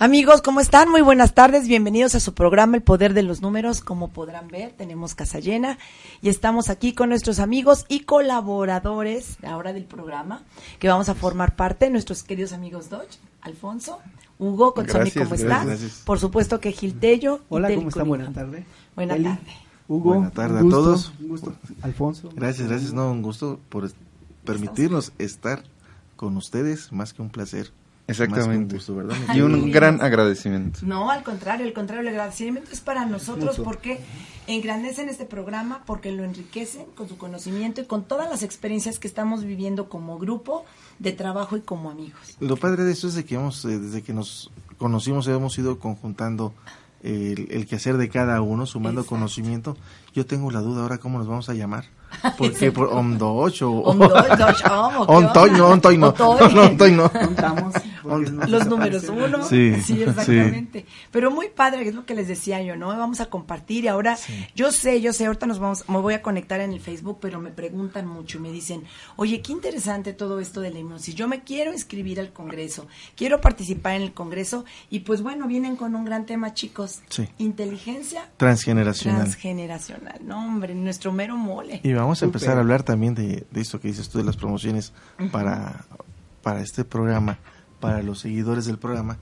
Amigos, ¿cómo están? Muy buenas tardes. Bienvenidos a su programa El Poder de los Números. Como podrán ver, tenemos casa llena y estamos aquí con nuestros amigos y colaboradores ahora del programa que vamos a formar parte, nuestros queridos amigos Dodge, Alfonso, Hugo, Consomi, ¿cómo está? Por supuesto que Giltello. Hola, ¿cómo está? Buenas tardes. Buenas tardes. Hugo. Buenas tardes a todos. Un gusto. Alfonso. Gracias, gracias. No, un gusto por permitirnos estar con ustedes, más que un placer. Exactamente. Gusto, ¿verdad? Y un gran agradecimiento. No, al contrario, al contrario, el agradecimiento es para nosotros porque engrandecen este programa, porque lo enriquecen con su conocimiento y con todas las experiencias que estamos viviendo como grupo de trabajo y como amigos. Lo padre de esto es de que hemos, eh, desde que nos conocimos, hemos ido conjuntando el, el quehacer de cada uno, sumando Exacto. conocimiento. Yo tengo la duda ahora cómo nos vamos a llamar. Porque por Omdoch o Ondoy, Dodge, Om, los números uno. Sí, Sí, exactamente. Pero muy padre, es lo que les decía yo, ¿no? Vamos a compartir y ahora, yo sé, yo sé, ahorita nos vamos, me voy a conectar en el Facebook, pero me preguntan mucho y me dicen, oye, qué interesante todo esto de la hipnosis. Yo me quiero inscribir al Congreso, quiero participar en el Congreso y pues bueno, vienen con un gran tema, chicos. Sí. Inteligencia Transgeneracional. transgeneracional. No, hombre, nuestro mero mole. Y vamos a empezar a hablar también de, de esto que dices tú de las promociones para, para este programa, para los seguidores del programa.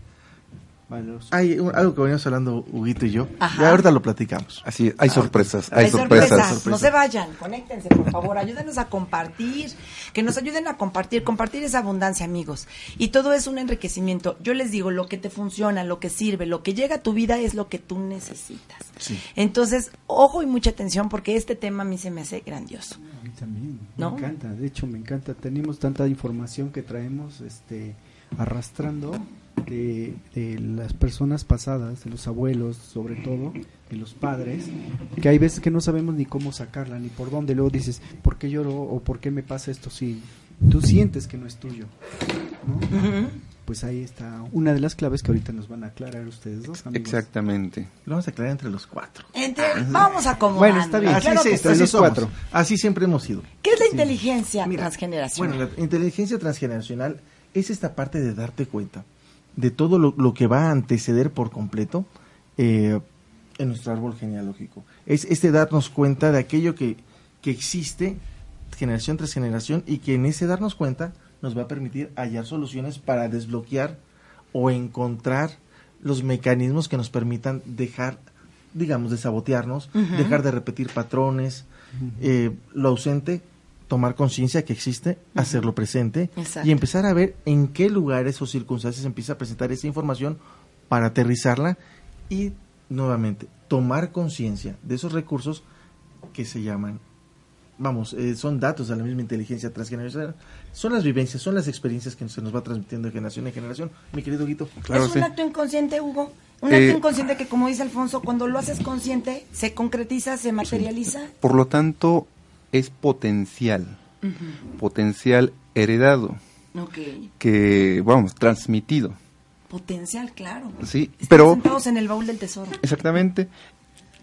Hay un- algo que veníamos hablando Huguito y yo, Ajá. y ahorita lo platicamos. Así, hay sorpresas, hay, Hay sorpresas. sorpresas. No se vayan, conéctense, por favor, ayúdenos a compartir, que nos ayuden a compartir, compartir esa abundancia, amigos. Y todo es un enriquecimiento. Yo les digo, lo que te funciona, lo que sirve, lo que llega a tu vida es lo que tú necesitas. Sí. Entonces, ojo y mucha atención porque este tema a mí se me hace grandioso. A mí también. ¿No? Me encanta. De hecho, me encanta. Tenemos tanta información que traemos este, arrastrando de, de las personas pasadas, de los abuelos, sobre todo, de los padres, que hay veces que no sabemos ni cómo sacarla, ni por dónde. Luego dices, ¿por qué lloro o por qué me pasa esto? Si tú sientes que no es tuyo. ¿no? Pues ahí está una de las claves que ahorita nos van a aclarar ustedes dos. amigos. Exactamente. Lo vamos a aclarar entre los cuatro. Entre- vamos a acomodar. Bueno, está bien. Así, Claro sí, que así los somos. cuatro. Así siempre hemos sido. ¿Qué es la inteligencia Mira, transgeneracional? Bueno, la inteligencia transgeneracional es esta parte de darte cuenta de todo lo, lo que va a anteceder por completo eh, en nuestro árbol genealógico. Es este darnos cuenta de aquello que, que existe generación tras generación y que en ese darnos cuenta nos va a permitir hallar soluciones para desbloquear o encontrar los mecanismos que nos permitan dejar, digamos, de sabotearnos, dejar de repetir patrones, eh, lo ausente, tomar conciencia que existe, hacerlo presente Exacto. y empezar a ver en qué lugares o circunstancias empieza a presentar esa información para aterrizarla y nuevamente tomar conciencia de esos recursos que se llaman, vamos, eh, son datos de la misma inteligencia transgeneracional, son las vivencias, son las experiencias que se nos va transmitiendo de generación en generación. Mi querido Guito. Claro, es un sí. acto inconsciente, Hugo. Un Eh, acto inconsciente que, como dice Alfonso, cuando lo haces consciente, se concretiza, se materializa. Por lo tanto, es potencial, potencial heredado, que, vamos, transmitido. Potencial, claro. Sí, Están pero- sentados en el baúl del tesoro. Exactamente.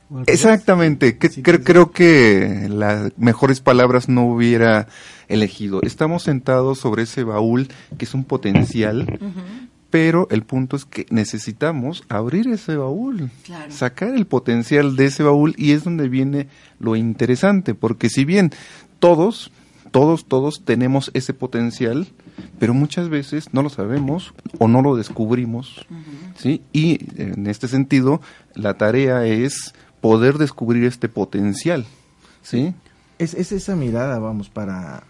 Pues, Exactamente, que- Sí, cre- creo que las mejores palabras no hubiera elegido. Estamos sentados sobre ese baúl que es un potencial, pero el punto es que necesitamos abrir ese baúl, Claro. sacar el potencial de ese baúl y es donde viene lo interesante, porque si bien todos, todos, todos tenemos ese potencial, pero muchas veces no lo sabemos o no lo descubrimos, ¿sí? Y en este sentido, la tarea es poder descubrir este potencial, ¿sí? Es, es esa mirada, vamos, para,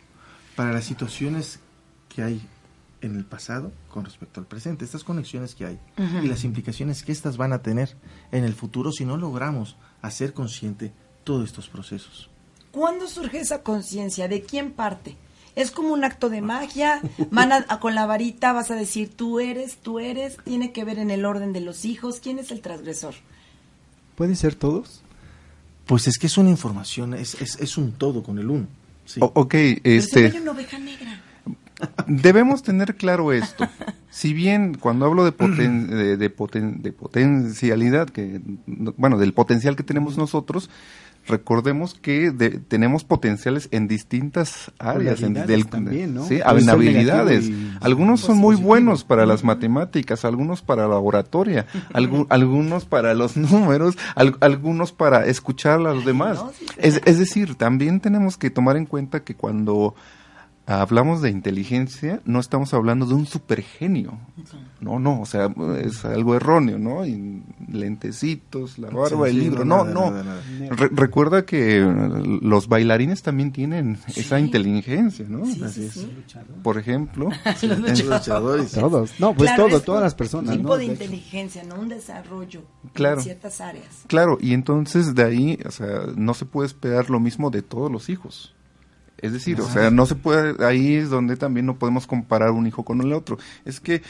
para las situaciones que hay en el pasado con respecto al presente, estas conexiones que hay y las implicaciones que estas van a tener en el futuro si no logramos hacer consciente todos estos procesos. ¿Cuándo surge esa conciencia? ¿De quién parte? Es como un acto de magia. Van a- a- con la varita vas a decir tú eres, tú eres. Tiene que ver en el orden de los hijos. ¿Quién es el transgresor? ¿Pueden ser todos? Pues es que es una información, es, es, es un todo con el uno. Sí. O- ok, Pero si este, hay una oveja negra. Debemos tener claro esto. Si bien cuando hablo de, poten- de, de poten- de potencialidad, que no- bueno, del potencial que tenemos nosotros, recordemos que de- tenemos potenciales en distintas áreas, en, Habilidades también, ¿no? sí, habilidades. y Algunos son muy positivo. buenos para las matemáticas, algunos para la oratoria, algu- algunos para los números, al- algunos para escuchar a los demás. no, sí, Es, es decir, también tenemos que tomar en cuenta que cuando hablamos de inteligencia, no estamos hablando de un supergenio. No, no, o sea, es algo erróneo, ¿no? Y lentecitos, la barba, Sí, el sí, libro. No, nada, no. nada, nada. Re- recuerda que eh, los bailarines también tienen esa inteligencia, ¿no? Sí, Así sí, es. sí. Por ejemplo. Los luchadores. Todos. No, pues Claro, todo, es todas un las personas. tipo ¿no? de inteligencia, no un desarrollo Claro. en ciertas áreas. Claro, y entonces de ahí, o sea, no se puede esperar lo mismo de todos los hijos. Es decir, o sea, no se puede, ahí es donde también no podemos comparar un hijo con el otro. Es que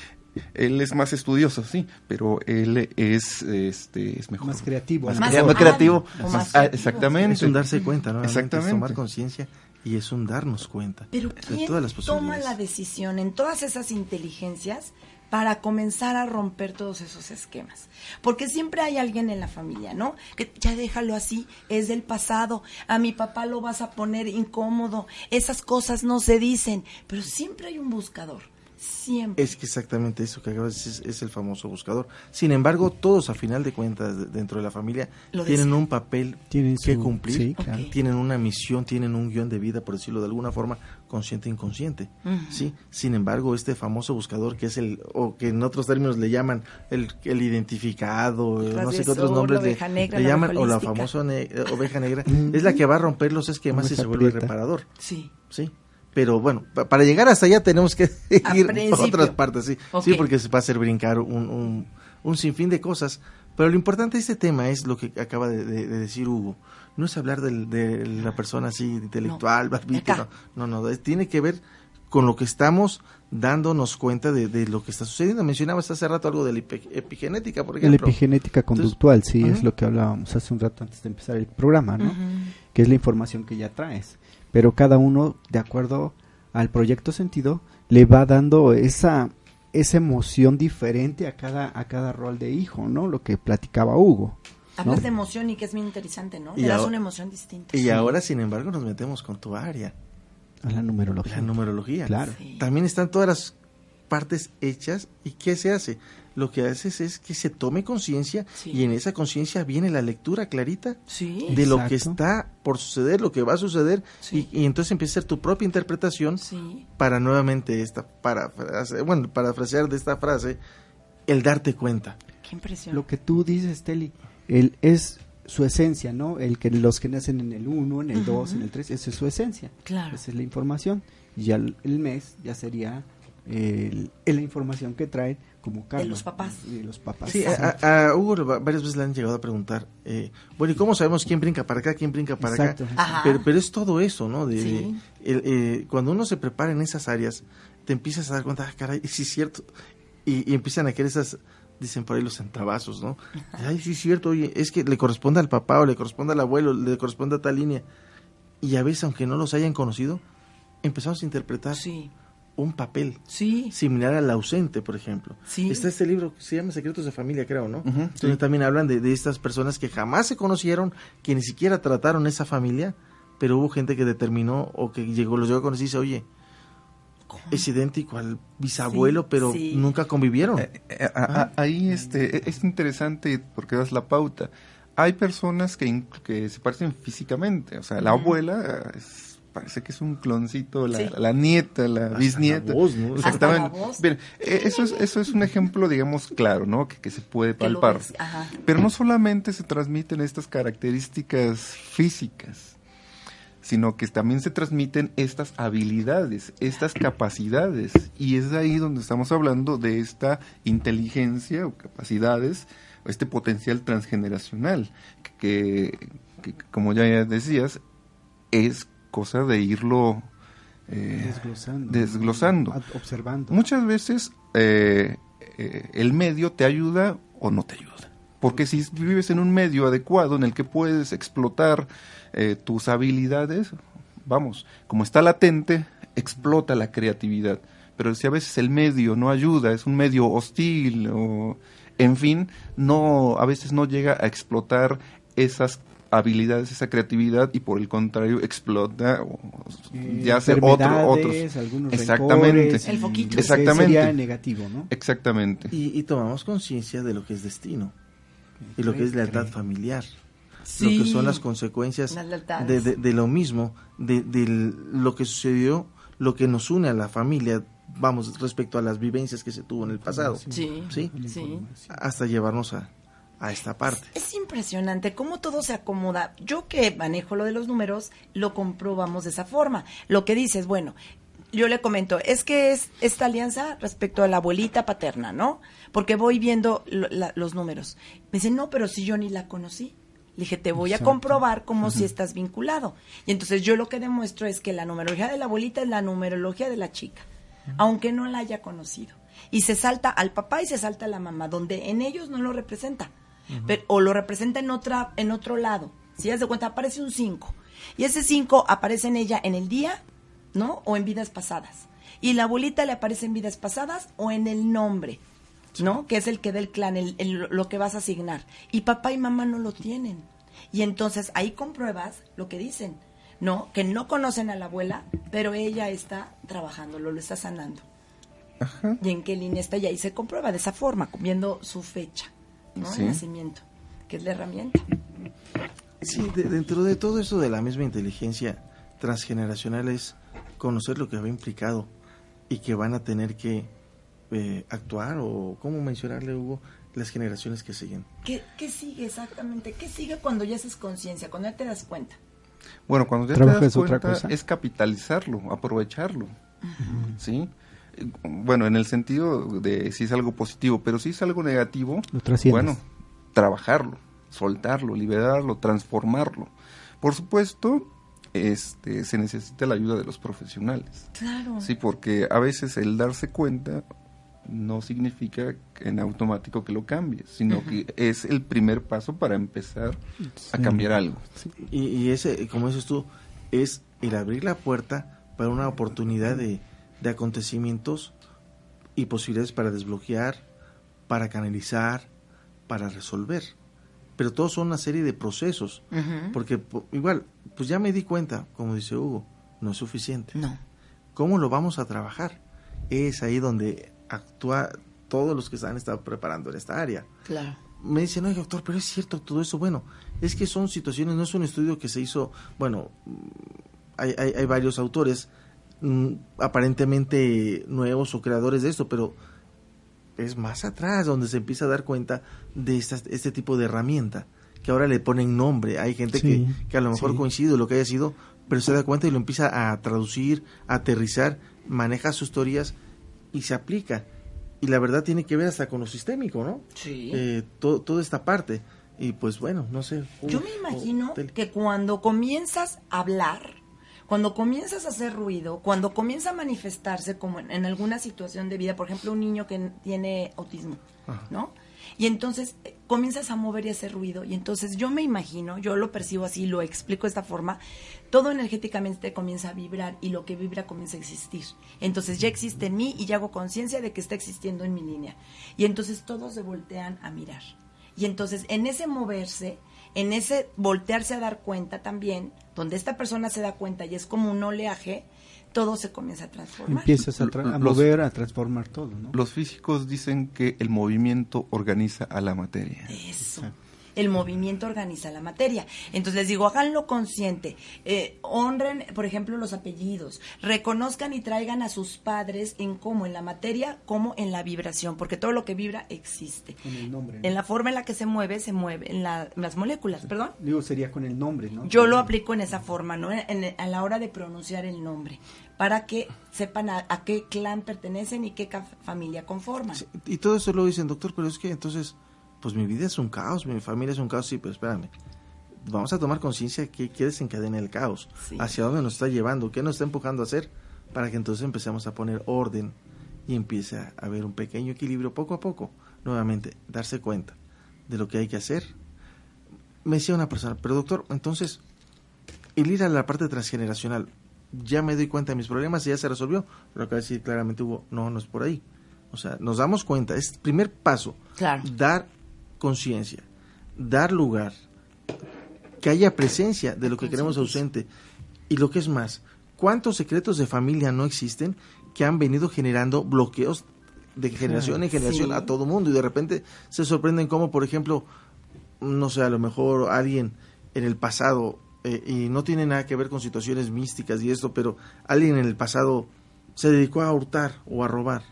él es más estudioso, sí, pero él es, este, es mejor. Más creativo. Más creativo. más Ah, exactamente. Es un darse cuenta, ¿no? Exactamente. Es tomar conciencia y es un darnos cuenta Pero de ¿quién todas las toma la decisión en todas esas inteligencias para comenzar a romper todos esos esquemas? Porque siempre hay alguien en la familia, ¿no? Que ya déjalo así, es del pasado, a mi papá lo vas a poner incómodo, esas cosas no se dicen, pero siempre hay un buscador, siempre. Es que exactamente eso que acabas de decir es, es el famoso buscador. Sin embargo, todos a final de cuentas de- dentro de la familia Lo tienen un papel Tienen que su- cumplir, sí, claro. Ok. tienen una misión, tienen un guion de vida, por decirlo de alguna forma, consciente e inconsciente. ¿sí? Sin embargo, este famoso buscador que es el, o que en otros términos le llaman el, el identificado, no sé qué otros nombres le, oveja negra, le llaman, o la famosa ne- eh, oveja negra, es la que va a romper los esquemas y se vuelve prieta. reparador. Sí. Sí. Pero bueno, pa- para llegar hasta allá tenemos que A ir a otras partes, sí. Sí, porque se va a hacer brincar un, un, un sinfín de cosas. Pero lo importante de este tema es lo que acaba de, de- de decir Hugo. No es hablar del- de la persona así intelectual, No. barbita, no, no, tiene que ver con lo que estamos dándonos cuenta de, de lo que está sucediendo. Mencionabas hace rato algo de la epi- epigenética, por La ejemplo. epigenética conductual, sí, es lo que hablábamos hace un rato antes de empezar el programa, ¿no? Que es la información que ya traes. Pero cada uno, de acuerdo al proyecto sentido, le va dando esa esa emoción diferente a cada a cada rol de hijo, ¿no? Lo que platicaba Hugo. Hablas ¿no? de emoción y que es muy interesante, ¿no? Y Le das ahora- una emoción distinta. Y ahora, sin embargo, nos metemos con tu área, A la numerología. la numerología. Claro. Sí. También están todas las partes hechas. ¿Y qué se hace? Lo que haces es que se tome conciencia Sí. y en esa conciencia viene la lectura clarita Sí. de lo que está por suceder, lo que va a suceder Sí. y, y entonces empieza a ser tu propia interpretación Sí. para nuevamente esta para bueno parafrasear de esta frase el darte cuenta. Qué impresión. Lo que tú dices, Teli, él es su esencia, ¿no? El que los que nacen en el 1, en el 2, en el 3, esa es su esencia. Claro. Esa es la información. Y ya el, el mes ya sería el, el- la información que traen como Carlos. los papás. De los papás. Sí, a, Hugo va- varias veces le han llegado a preguntar, eh, bueno, ¿y cómo sabemos quién brinca para acá, quién brinca para Exacto. acá? Ajá. Pero, pero es todo eso, ¿no? De, Sí. el- eh, cuando uno se prepara en esas áreas, te empiezas a dar cuenta, ah, caray, sí es cierto. Y, y empiezan a querer esas, dicen por ahí los centavazos, ¿no? Ay, sí es cierto, oye, es que le corresponde al papá o le corresponde al abuelo, le corresponde a tal línea. Y a veces, aunque no los hayan conocido, empezamos a interpretar Sí. Un papel Sí. similar al ausente, por ejemplo. Sí. Está este libro que se llama Secretos de Familia, creo, ¿no? Sí. también hablan de, de estas personas que jamás se conocieron, que ni siquiera trataron esa familia, pero hubo gente que determinó o que llegó, los llegó a conocer y dice, oye, es idéntico al bisabuelo, Sí, pero sí. nunca convivieron. Eh, eh, a- a- ahí este, e- es interesante porque das la pauta. Hay personas que, que se parecen físicamente. O sea, la abuela es- parece que es un cloncito, la, Sí. la nieta, la Hasta bisnieta. la voz, ¿no? Hasta Exactamente. la voz. Bien, eh, eso, es, eso es un ejemplo, digamos, claro, ¿no? Que, que se puede palpar. ajá. Pero no solamente se transmiten estas características físicas, sino que también se transmiten estas habilidades, estas capacidades. Y es de ahí donde estamos hablando de esta inteligencia o capacidades, o este potencial transgeneracional, que, que, como ya decías, es cosa de irlo eh, Desglosando. Observando. Muchas veces eh, eh, el medio te ayuda o no te ayuda. Porque si vives en un medio adecuado en el que puedes explotar tus habilidades, vamos, como está latente, explota la creatividad. Pero si a veces el medio no ayuda, es un medio hostil o en fin, no a veces no llega a explotar esas habilidades, esa creatividad y por el contrario explota o Eh, ya sea otro, otros. Exactamente. El foquito. que Exactamente. Sería negativo, ¿no? Exactamente. Y, y tomamos conciencia de lo que es destino y lo que es lealtad familiar. Sí. Lo que son las consecuencias Las de, de- de lo mismo, de, de lo que sucedió, lo que nos une a la familia, vamos, respecto a las vivencias que se tuvo en el pasado. Sí. ¿Sí? Sí. Hasta llevarnos a, a esta parte. Es impresionante cómo todo se acomoda. Yo que manejo lo de los números, lo comprobamos de esa forma. Lo que dices, bueno, yo le comento, es que es esta alianza respecto a la abuelita paterna, ¿no? Porque voy viendo lo- la- los números. Me dice, no, pero si yo ni la conocí. Le dije, te voy Exacto. a comprobar como si estás vinculado. Y entonces yo lo que demuestro es que la numerología de la abuelita es la numerología de la chica, aunque no la haya conocido. Y se salta al papá y se salta a la mamá, donde en ellos no lo representa. Pero- o lo representa en otra en otro lado. Si das de cuenta, aparece un 5. Y ese 5 aparece en ella en el día, ¿no? O en vidas pasadas. Y la abuelita le aparece en vidas pasadas o en el nombre, ¿no? Que es el que da el clan, el- el- lo que vas a asignar. Y papá y mamá no lo tienen. Y entonces ahí compruebas lo que dicen, ¿no? Que no conocen a la abuela, pero ella está trabajando, lo, lo está sanando. Ajá. Y en qué línea está y ahí se comprueba de esa forma, viendo su fecha, ¿no? Sí. De nacimiento, que es la herramienta. Sí, de- dentro de todo eso de la misma inteligencia transgeneracional es conocer lo que va implicado y que van a tener que eh, actuar o, ¿cómo mencionarle, Hugo? Las generaciones que siguen. ¿Qué, ¿Qué sigue exactamente? ¿Qué sigue cuando ya haces conciencia, cuando ya te das cuenta? Bueno, cuando ya te das es otra cuenta, cosa. es capitalizarlo, aprovecharlo. ¿Sí? Bueno, en el sentido de si es algo positivo, pero si es algo negativo, Lo bueno, trabajarlo, soltarlo, liberarlo, transformarlo. Por supuesto, este, se necesita la ayuda de los profesionales. Claro. Sí, porque a veces el darse cuenta no significa en automático que lo cambies, sino que es el primer paso para empezar a cambiar algo. Y, y ese, como dices tú, es el abrir la puerta para una oportunidad de, de acontecimientos y posibilidades para desbloquear, para canalizar, para resolver. Pero todos son una serie de procesos. Porque po- igual, pues ya me di cuenta, como dice Hugo, no es suficiente. No. ¿Cómo lo vamos a trabajar? Es ahí donde actúa todos los que se han estado preparando en esta área. Claro. Me dicen, oye, doctor, pero es cierto todo eso. Bueno, es que son situaciones, no es un estudio que se hizo, bueno, hay, hay, hay varios autores aparentemente nuevos o creadores de esto, pero es más atrás donde se empieza a dar cuenta de estas- este tipo de herramienta, que ahora le ponen nombre. Hay gente Sí, que, que a lo mejor sí. coincide lo que haya sido, pero se da cuenta y lo empieza a traducir, a aterrizar, maneja sus teorías y se aplica. Y la verdad tiene que ver hasta con lo sistémico, ¿no? Sí. eh, to- toda esta parte. Y pues bueno, no sé. Yo me imagino que cuando comienzas a hablar, cuando comienzas a hacer ruido, cuando comienza a manifestarse como en, en alguna situación de vida, por ejemplo, un niño que tiene autismo, Ajá. ¿no? Y entonces eh, comienzas a mover y hacer ruido. Y entonces yo me imagino, yo lo percibo así, lo explico de esta forma, todo energéticamente comienza a vibrar y lo que vibra comienza a existir. Entonces ya existe en mí y ya hago conciencia de que está existiendo en mi línea. Y entonces todos se voltean a mirar. Y entonces en ese moverse, en ese voltearse a dar cuenta también, donde esta persona se da cuenta y es como un oleaje, todo se comienza a transformar. Empiezas a, tra- a Los- mover, a transformar todo, ¿no? Los físicos dicen que el movimiento organiza a la materia. Eso. El movimiento organiza la materia. Entonces les digo, háganlo consciente. Eh, honren, por ejemplo, los apellidos. Reconozcan y traigan a sus padres en cómo, en la materia, como en la vibración. Porque todo lo que vibra existe. Con el nombre. ¿no? En la forma en la que se mueve, se mueve. En la- en las moléculas, perdón. Digo, sería con el nombre, ¿no? Yo lo aplico en esa forma, ¿no? En- en- a la hora de pronunciar el nombre, para que sepan a, a qué clan pertenecen y qué familia conforman. Sí, y todo eso lo dicen, doctor, pero es que entonces, pues mi vida es un caos, mi familia es un caos, sí, pero espérame. Vamos a tomar conciencia que qué desencadena el caos, Sí. hacia dónde nos está llevando, qué nos está empujando a hacer, para que entonces empecemos a poner orden y empiece a haber un pequeño equilibrio poco a poco. Nuevamente, darse cuenta de lo que hay que hacer. Me decía una persona, pero doctor, entonces, el ir a la parte transgeneracional, ya me doy cuenta de mis problemas y ya se resolvió. Lo que decir claramente hubo, no, no es por ahí. O sea, nos damos cuenta, es el primer paso, Claro. dar conciencia, dar lugar, que haya presencia de lo que queremos ausente. Y lo que es más, ¿cuántos secretos de familia no existen que han venido generando bloqueos de generación en generación Sí. a todo mundo? Y de repente se sorprenden como, por ejemplo, no sé, a lo mejor alguien en el pasado, eh, y no tiene nada que ver con situaciones místicas y esto, pero alguien en el pasado se dedicó a hurtar o a robar.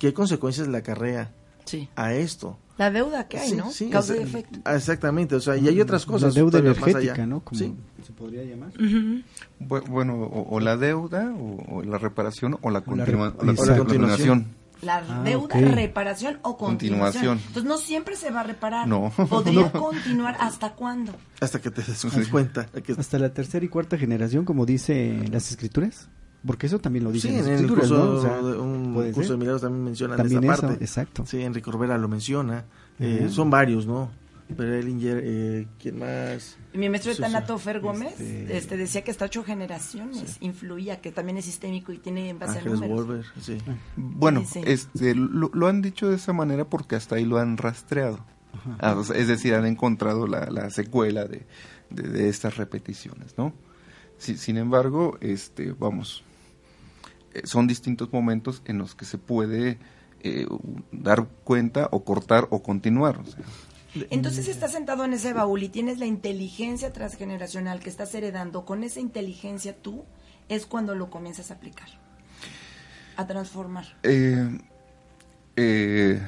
¿Qué consecuencias le acarrea Sí. a esto? La deuda que hay, Sí, ¿no? sí, Causa y efecto. Exactamente, o sea, y hay otras cosas. La deuda más energética, allá. ¿no? Como Sí. se podría llamar. Bueno, o, o la deuda, o, o la reparación, o la, o continuación. La Ah, deuda, reparación o continuación. Continuación. Entonces no siempre se va a reparar. No. Podría continuar hasta cuándo. Hasta que te des cuenta. que- Hasta la tercera y cuarta generación, como dice las escrituras. Porque eso también lo sí, dicen en el escrituras, curso, ¿no? O sea, un curso ser. de milagros también mencionan También esa eso, parte. exacto. Sí, Enrique Corbera lo menciona. Eh. Son varios, ¿no? Berelinger, eh, ¿quién más? Mi maestro de Sí, Tanato sí. Fer Gómez Este- este, decía que hasta ocho generaciones influía, que también es sistémico y tiene en base a Ángeles números. Wolver, sí. Bueno, Dice. este, lo, lo han dicho de esa manera porque hasta ahí lo han rastreado. Ah, es decir, han encontrado la, la secuela de, de- de estas repeticiones, ¿no? Si- sin embargo, este, vamos, son distintos momentos en los que se puede eh, dar cuenta o cortar o continuar. o sea. Entonces estás sentado en ese baúl y tienes la inteligencia transgeneracional que estás heredando. Con esa inteligencia tú es cuando lo comienzas a aplicar, a transformar. Eh, eh,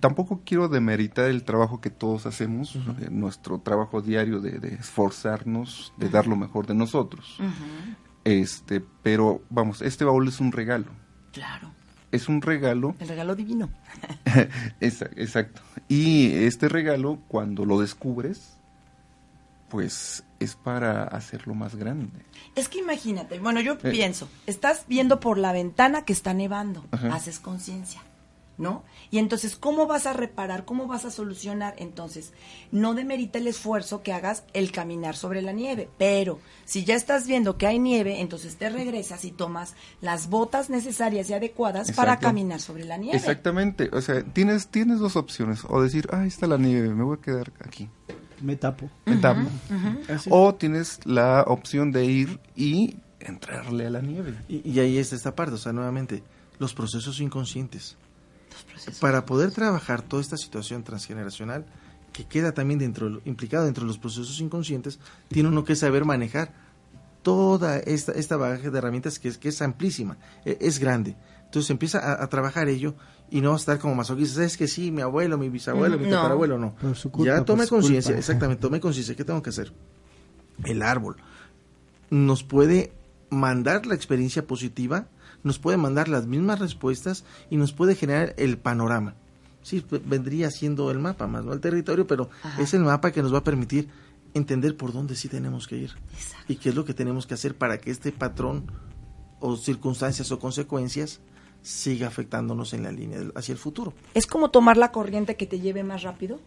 tampoco quiero demeritar el trabajo que todos hacemos, eh, nuestro trabajo diario de, de esforzarnos, de dar lo mejor de nosotros. Ujú. Este, pero vamos, este baúl es un regalo. Claro, Es un regalo, el regalo divino. Exacto. Y este regalo, cuando lo descubres, pues es para hacerlo más grande. Es que imagínate, bueno, yo Eh. pienso, estás viendo por la ventana que está nevando, Ajá. haces conciencia, ¿no? Y entonces, ¿cómo vas a reparar? ¿Cómo vas a solucionar? Entonces, no demerita el esfuerzo que hagas el caminar sobre la nieve, pero si ya estás viendo que hay nieve, entonces te regresas y tomas las botas necesarias y adecuadas para caminar sobre la nieve. Exactamente. O sea, tienes, tienes dos opciones. O decir, ah, ahí está la nieve, me voy a quedar aquí. Me tapo. Me tapo. O tienes la opción de ir y entrarle a la nieve. Y, y ahí está esta parte, o sea, nuevamente, los procesos inconscientes. Procesos. Para poder trabajar toda esta situación transgeneracional, que queda también dentro, implicado dentro de los procesos inconscientes, tiene uno que saber manejar toda esta, esta bagaje de herramientas que es, que es amplísima, e- es grande. Entonces empieza a, a trabajar ello y no estar como masoquista, es que sí, mi abuelo, mi bisabuelo, mi No. tatarabuelo, no. Culpa, ya tome conciencia, exactamente, tome conciencia, ¿qué tengo que hacer? El árbol nos puede mandar la experiencia positiva, nos puede mandar las mismas respuestas y nos puede generar el panorama. Sí, vendría siendo el mapa más, no el territorio, pero Ajá. es el mapa que nos va a permitir entender por dónde sí tenemos que ir Exacto. y qué es lo que tenemos que hacer para que este patrón o circunstancias o consecuencias siga afectándonos en la línea hacia el futuro. ¿Es como tomar la corriente que te lleve más rápido?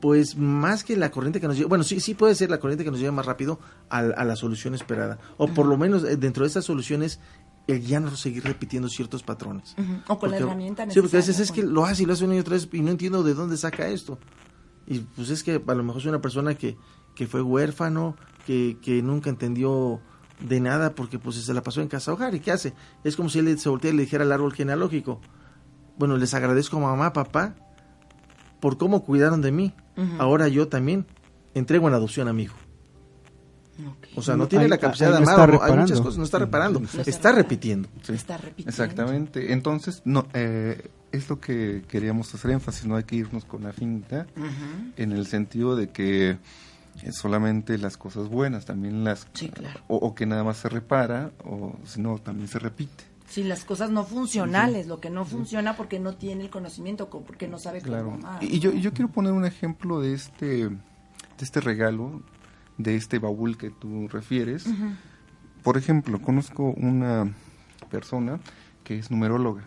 Pues más que la corriente que nos lleva, bueno, sí, sí puede ser la corriente que nos lleva más rápido a, a la solución esperada. O por lo menos eh, dentro de esas soluciones, el ya no seguir repitiendo ciertos patrones. O con la herramienta Sí, porque a veces necesaria, es que lo hace y lo hace una y otra vez y no entiendo de dónde saca esto. Y pues es que a lo mejor es una persona que, que fue huérfano, que, que nunca entendió de nada porque pues se la pasó en casa hogar. ¿Y qué hace? Es como si él se volteara y le dijera al árbol genealógico, bueno, les agradezco mamá, papá, por cómo cuidaron de mí. Ahora yo también entrego en adopción a mi hijo. O sea, no No, tiene la capacidad de amar, hay muchas cosas, no está reparando, No está repitiendo. Está repitiendo. Exactamente. Entonces, no, eh, es lo que queríamos hacer énfasis, no hay que irnos con la finta, en el sentido de que eh, solamente las cosas buenas, también las... Sí, claro. O, o que nada más se repara, o si no, también se repite. Sí, las cosas no funcionales, lo que no funciona porque no tiene el conocimiento, co- porque no sabe Claro. cómo amar. Y yo, y yo quiero poner un ejemplo de este, de este regalo, de este baúl que tú refieres, por ejemplo, conozco una persona que es numeróloga.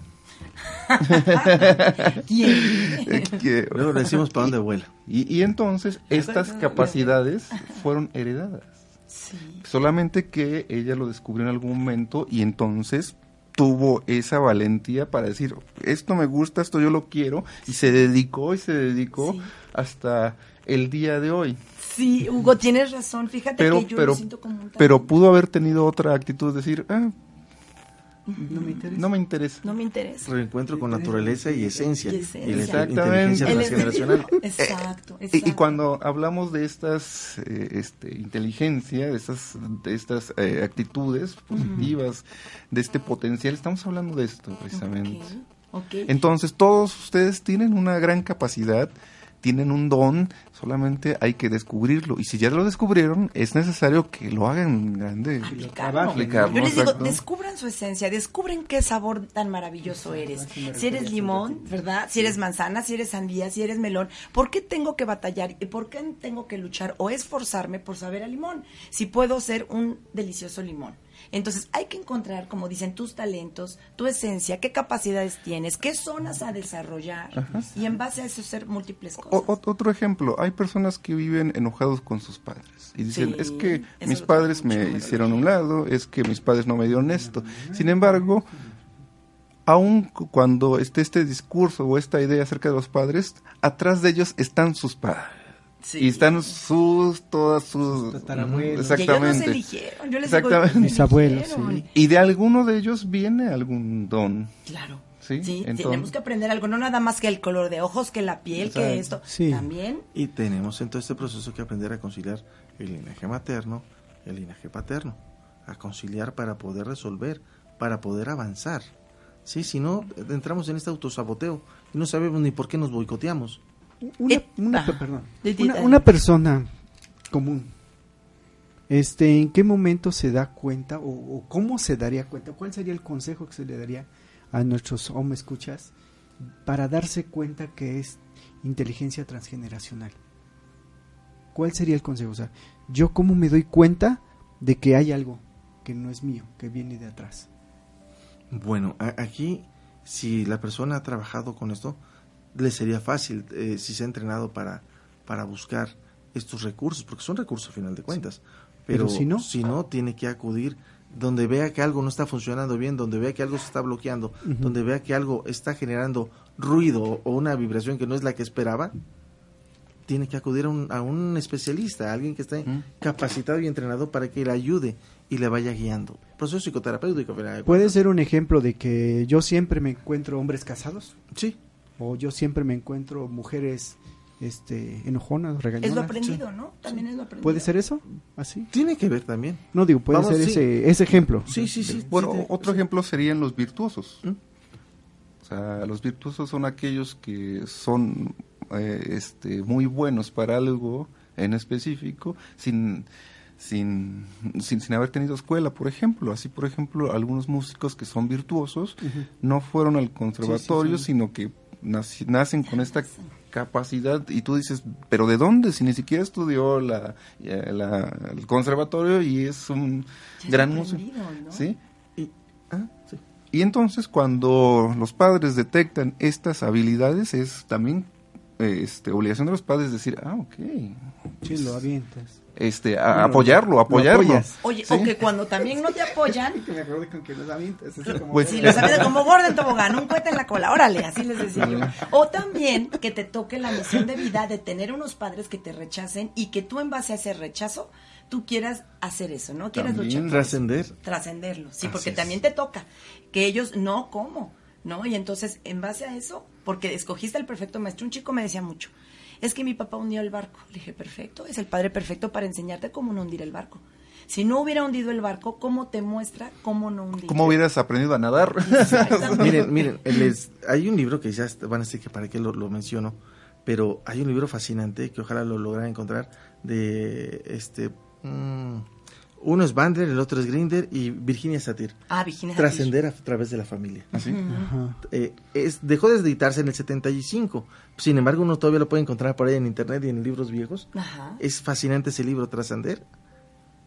¿Quién? que- Luego decimos para dónde vuela. y, y entonces estas capacidades fueron heredadas. Sí. Solamente que ella lo descubrió en algún momento y entonces tuvo esa valentía para decir, esto me gusta, esto yo lo quiero, y se dedicó y se dedicó Sí. hasta el día de hoy. Sí, Hugo, tienes razón. Fíjate Pero, que yo pero, lo siento como un pero pudo haber tenido otra actitud, decir, ah, No me interesa. no me interesa. No me interesa. Reencuentro con naturaleza y esencia. Y Y, esencia. la Exactamente. inteligencia. Exacto, Y, cuando hablamos de estas eh, este, inteligencia, de estas, de estas eh, actitudes positivas, de este potencial, estamos hablando de esto precisamente. Ok, ok. Entonces todos ustedes tienen una gran capacidad, tienen un don, solamente hay que descubrirlo. Y si ya lo descubrieron, es necesario que lo hagan grande. Aplicarlo. Aplicarlo, Yo les digo, exacto. descubran su esencia, descubren qué sabor tan maravilloso eres. Si eres limón, ¿verdad? Si eres manzana, si eres sandía, si eres melón, ¿por qué tengo que batallar y por qué tengo que luchar o esforzarme por saber a limón? Si puedo ser un delicioso limón. Entonces hay que encontrar, como dicen, tus talentos, tu esencia, qué capacidades tienes, qué zonas a desarrollar y en base a eso hacer múltiples cosas. o- otro ejemplo, hay personas que viven enojados con sus padres y dicen, Sí, es que mis padres me hicieron un lado, es que mis padres no me dieron esto. Sin embargo, aun cu- cuando esté este discurso o esta idea acerca de los padres, atrás de ellos están sus padres. Sí. Y están sus, todas sus... tatarabuelos. Y ellos nos Exactamente. eligieron, yo les digo, Exactamente. me Mis abuelos, sí. Y de alguno de ellos viene algún don. Claro. Sí, Sí, entonces- tenemos que aprender algo, no nada más que el color de ojos, que la piel, que esto. Sí. También. Y tenemos en todo este proceso que aprender a conciliar el linaje materno, el linaje paterno, a conciliar para poder resolver, para poder avanzar. Sí, si no, entramos en este autosaboteo y no sabemos ni por qué nos boicoteamos. Una, Eh, una- ah. perdón. Una, persona común, este, ¿en qué momento se da cuenta o, o cómo se daría cuenta? ¿Cuál sería el consejo que se le daría a nuestros hombres escuchas para darse cuenta que es inteligencia transgeneracional? ¿Cuál sería el consejo? O sea, yo cómo me doy cuenta de que hay algo que no es mío, que viene de atrás. Bueno, a- aquí, si la persona ha trabajado con esto, le sería fácil eh, si se ha entrenado para, para buscar estos recursos, porque son recursos a final de cuentas. Pero Pero, si no- si no, tiene que acudir donde vea que algo no está funcionando bien, donde vea que algo se está bloqueando, donde vea que algo está generando ruido o una vibración que no es la que esperaba, tiene que acudir a un, a un especialista, a alguien que esté capacitado y entrenado para que le ayude y le vaya guiando. Proceso psicoterapéutico. ¿Puede ser un ejemplo de que yo siempre me encuentro hombres casados? Sí, o yo siempre me encuentro mujeres este enojonas, regañonas. Es lo aprendido, ¿no? También es lo aprendido. ¿Puede ser eso? ¿Así? tiene que ver también. No digo, puede Vamos, ser sí. ese, ese ejemplo. Sí, sí, sí. Bueno, te- otro sí. ejemplo serían los virtuosos. ¿Mm? O sea, los virtuosos son aquellos que son eh, este, muy buenos para algo en específico sin, sin, sin, sin haber tenido escuela, por ejemplo. Así, por ejemplo, algunos músicos que son virtuosos no fueron al conservatorio, Sí, sí, son- sino que nacen con esta capacidad y tú dices, pero ¿de dónde? Si ni siquiera estudió la, eh, la- el conservatorio y es un Ya gran músico. ¿Sí? Y, ah, sí. Y entonces cuando los padres detectan estas habilidades es también este, obligación de los padres decir, ah, ok, Sí, lo avientas. este, a- apoyarlo, lo apoyarlo. Oye, Sí. o que cuando también no te apoyan, Me acordé con que los avientas. Pues- si lo sabes como gordo en tobogán, un cohete en la cola, órale, así les decía yo. O también que te toque la misión de vida de tener unos padres que te rechacen y que tú en base a ese rechazo, tú quieras hacer eso, ¿no? Quieras luchar. por trascender. Trascenderlo, sí, Así porque es. también te toca. Que ellos, no, ¿cómo? ¿No? Y entonces, en base a eso, porque escogiste el perfecto maestro, un chico me decía mucho, es que mi papá hundió el barco. Le dije, perfecto, es el padre perfecto para enseñarte cómo no hundir el barco. Si no hubiera hundido el barco, ¿cómo te muestra cómo no hundir? ¿Cómo hubieras aprendido a nadar? Miren, miren, les- hay un libro que ya van a decir que para qué lo, lo menciono, pero hay un libro fascinante que ojalá lo logran encontrar de este mm, uno es Bandler, el otro es Grinder y Virginia Satir. Ah, Virginia Satir. Trascender a través de la familia. Así. Ajá. Eh, es, dejó de editarse en el 75. Sin embargo, uno todavía lo puede encontrar por ahí en internet y en libros viejos. Ajá. Es fascinante ese libro, Trascender.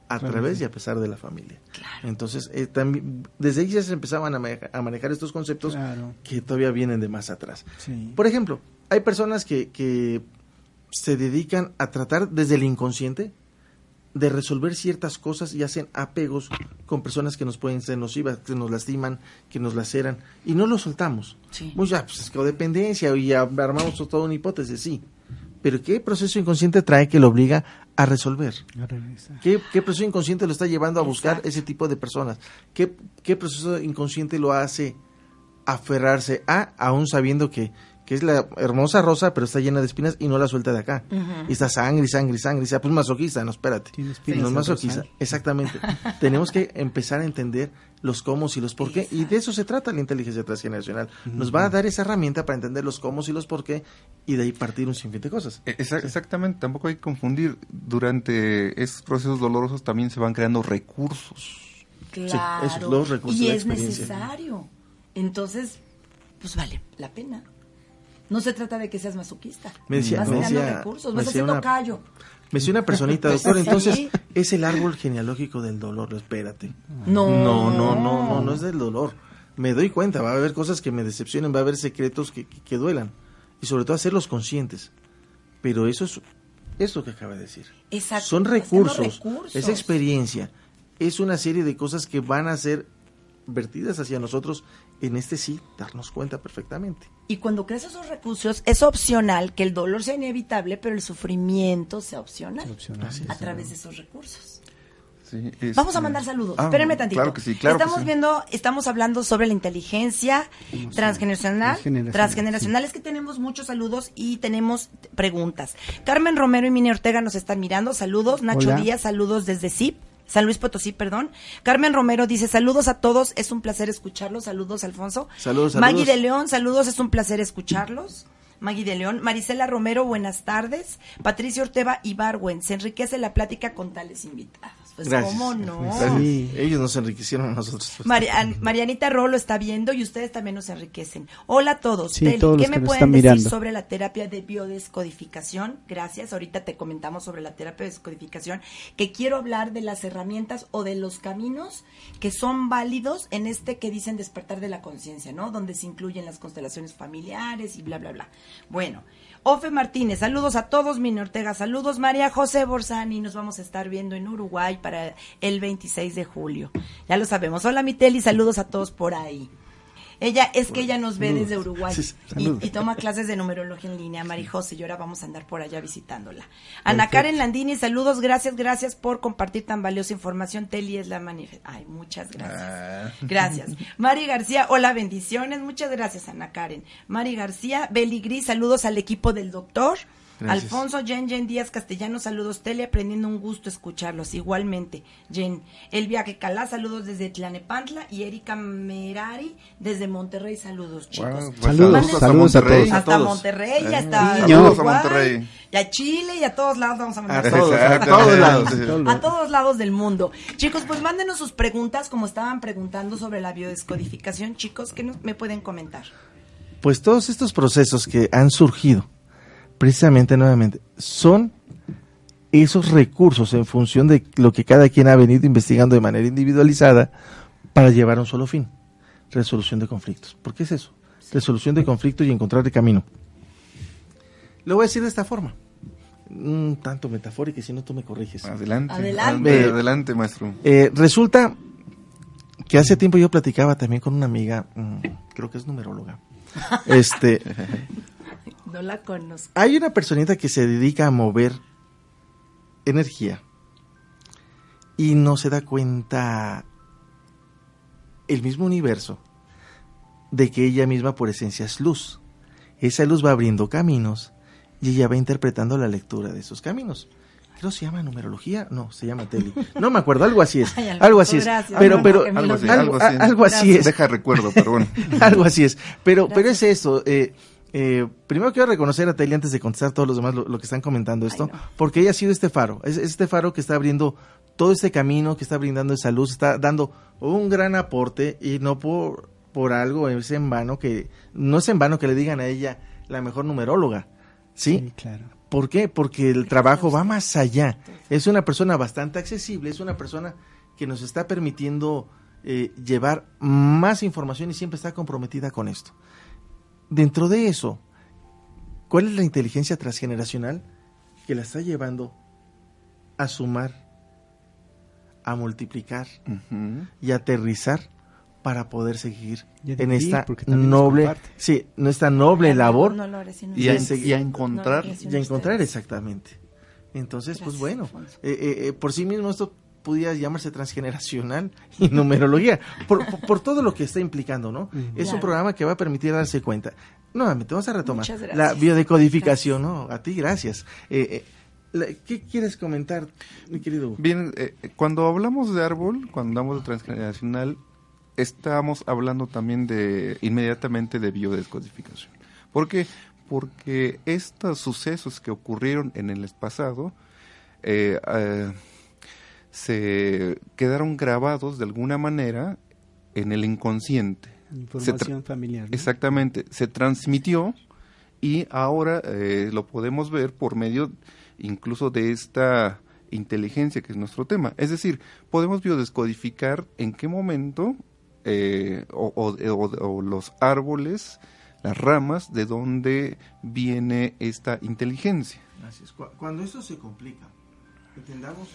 a través y a pesar de la familia. Entonces, eh, también, desde ahí ya se empezaban a, maneja- a manejar estos conceptos Claro. que todavía vienen de más atrás. Sí. Por ejemplo, hay personas que, que se dedican a tratar desde el inconsciente de resolver ciertas cosas y hacen apegos con personas que nos pueden ser nocivas, que nos lastiman, que nos laceran, y no lo soltamos. Sí. Pues ya, pues es codependencia, y ya armamos toda una hipótesis, sí. Pero ¿qué proceso inconsciente trae que lo obliga a resolver? A. ¿Qué, qué proceso inconsciente lo está llevando a buscar Exacto. ese tipo de personas? ¿Qué, ¿Qué proceso inconsciente lo hace aferrarse a, aún sabiendo que, que es la hermosa rosa, pero está llena de espinas y no la suelta de acá? Y está sangre, y sangre, sangre. Y sea, pues masoquista, no, espérate. Tiene espinas no es masoquista. Exactamente. Tenemos que empezar a entender los cómo y los por qué. Y de eso se trata la inteligencia transgeneracional. Nos va a dar esa herramienta para entender los cómo y los por qué y de ahí partir un sinfín de cosas. E- exa- Exactamente, tampoco hay que confundir. Durante estos procesos dolorosos también se van creando recursos. Claro. esos, los recursos y es necesario. Entonces, pues vale la pena. No se trata de que seas masoquista. Me decía- vas me decía- recursos, me vas haciendo una- callo. Me decía una personita, doctor, sí. entonces es el árbol genealógico del dolor. Espérate. No. No, no, no, no, no es del dolor. Me doy cuenta, va a haber cosas que me decepcionen, va a haber secretos que, que, que duelan. Y sobre todo hacerlos conscientes. Pero eso es eso que acaba de decir. Exacto, Son recursos, recursos. es experiencia, es una serie de cosas que van a ser vertidas hacia nosotros en este sí, darnos cuenta perfectamente. Y cuando creas esos recursos, es opcional que el dolor sea inevitable, pero el sufrimiento sea opcional. Opcional. Así A través de esos recursos. Sí, este- Vamos a mandar saludos. Ah, Espérenme tantito. Claro que sí, claro que estamos sí. viendo, estamos hablando sobre la inteligencia transgeneracional. Transgeneracional, Transgeneracional es que tenemos muchos saludos y tenemos preguntas. Carmen Romero y Mini Ortega nos están mirando. Saludos. Nacho Hola. Díaz, saludos desde CIP. San Luis Potosí, perdón. Carmen Romero dice, saludos a todos, es un placer escucharlos. Saludos, Alfonso. Saludos, Maggie saludos. de León, saludos, es un placer escucharlos. Maggie de León. Marisela Romero, buenas tardes. Patricio Ortega Ibarwen, se enriquece la plática con tales invitados. Pues, Gracias. ¿cómo no? Sí. Ellos nos enriquecieron a nosotros. pues. Marian- Marianita Rolo está viendo y ustedes también nos enriquecen. Hola a todos. Sí, Teli, todos ¿qué me pueden decir mirando. sobre la terapia de biodescodificación? Gracias. Ahorita te comentamos sobre la terapia de descodificación, que quiero hablar de las herramientas o de los caminos que son válidos en este que dicen despertar de la conciencia, ¿no? Donde se incluyen las constelaciones familiares y bla, bla, bla. Bueno, Ofe Martínez, saludos a todos, Mini Ortega, saludos, María José Borsani, nos vamos a estar viendo en Uruguay para el 26 de julio. Ya lo sabemos. Hola, Miteli, saludos a todos por ahí. Ella, es que ella nos ve desde Uruguay y, toma clases de numerología en línea, Mari José, y ahora vamos a andar por allá visitándola. Ana Karen Landini, saludos, gracias, gracias por compartir tan valiosa información. Teli es la manifestación. Ay, muchas gracias. Ah. Gracias. Mari García, hola, bendiciones. Muchas gracias, Ana Karen. Mari García, Beli Gris, saludos al equipo del doctor. Gracias. Alfonso Jen Jen Díaz Castellanos, saludos Tele, aprendiendo un gusto escucharlos. Igualmente, Jen. Elvia Quecalá, saludos desde Tlanepantla. Y Erika Merari desde Monterrey, saludos chicos. Wow, pues, Saludos, hasta saludos a Monterrey. todos. Hasta. Monterrey, y Eh, hasta saludos a Monterrey. Y a Chile y a todos lados vamos a mandar A todos, a todos lados. a todos lados del mundo. Chicos, pues mándenos sus preguntas, como estaban preguntando sobre la biodescodificación, chicos, ¿qué nos, me pueden comentar? Pues todos estos procesos que han surgido, precisamente nuevamente, son esos recursos en función de lo que cada quien ha venido investigando de manera individualizada para llevar a un solo fin, resolución de conflictos. ¿Por qué es eso? Resolución de conflictos y encontrar el camino. Lo voy a decir de esta forma, un tanto metafórica, y si no tú me corriges. Adelante. Adelante. Adelante, adelante, maestro. Eh, resulta que hace tiempo yo platicaba también con una amiga, mm, creo que es numeróloga. Este, No la conozco. hay una personita que se dedica a mover energía y no se da cuenta el mismo universo de que ella misma por esencia es luz. Esa luz va abriendo caminos y ella va interpretando la lectura de esos caminos. Creo se llama numerología, no, se llama tele. No me acuerdo, algo así es. Ay, algo así es. gracias. Pero Algo pero Algo así, algo, algo así. a- algo así es. Deja recuerdo, pero bueno. Algo así es. Pero, pero es esto. Eh, eh, primero quiero reconocer a Teli antes de contestar todos los demás lo, lo que están comentando esto, Ay, no. porque ella ha sido este faro. Es, es este faro que está abriendo todo este camino, que está brindando esa luz, está dando un gran aporte y no por, por algo es en vano que, no es en vano que le digan a ella la mejor numeróloga. ¿sí? Sí, claro. ¿Por qué? Porque el trabajo va más allá. Es una persona bastante accesible, es una persona que nos está permitiendo eh, llevar más información y siempre está comprometida con esto. Dentro de eso, ¿cuál es la inteligencia transgeneracional que la está llevando a sumar, a multiplicar Ujú. y aterrizar para poder seguir en esta noble, sí, nuestra noble labor No lo haré sin Y a, ustedes. y a encontrar No, y a encontrar ustedes. exactamente. Entonces, pues bueno, eh, eh, eh, por sí mismo esto pudiera llamarse transgeneracional y numerología, por, por- por todo lo que está implicando, ¿no? Es un programa que va a permitir darse cuenta. Nuevamente, vamos a retomar la biodecodificación, ¿no? A ti, gracias. Eh, eh, ¿Qué quieres comentar, mi querido? Bien, eh, cuando hablamos de árbol, cuando hablamos de transgeneracional, estamos hablando también de inmediatamente de biodescodificación. ¿Por qué? Porque estos sucesos que ocurrieron en el pasado eh, eh, se quedaron grabados de alguna manera en el inconsciente. Información familiar. ¿no? Exactamente, se transmitió y ahora eh, lo podemos ver por medio incluso de esta inteligencia que es nuestro tema. Es decir, podemos biodescodificar en qué momento eh, o, o- o- o los árboles, las ramas, de dónde viene esta inteligencia. Así es. Cuando esto se complica, entendamos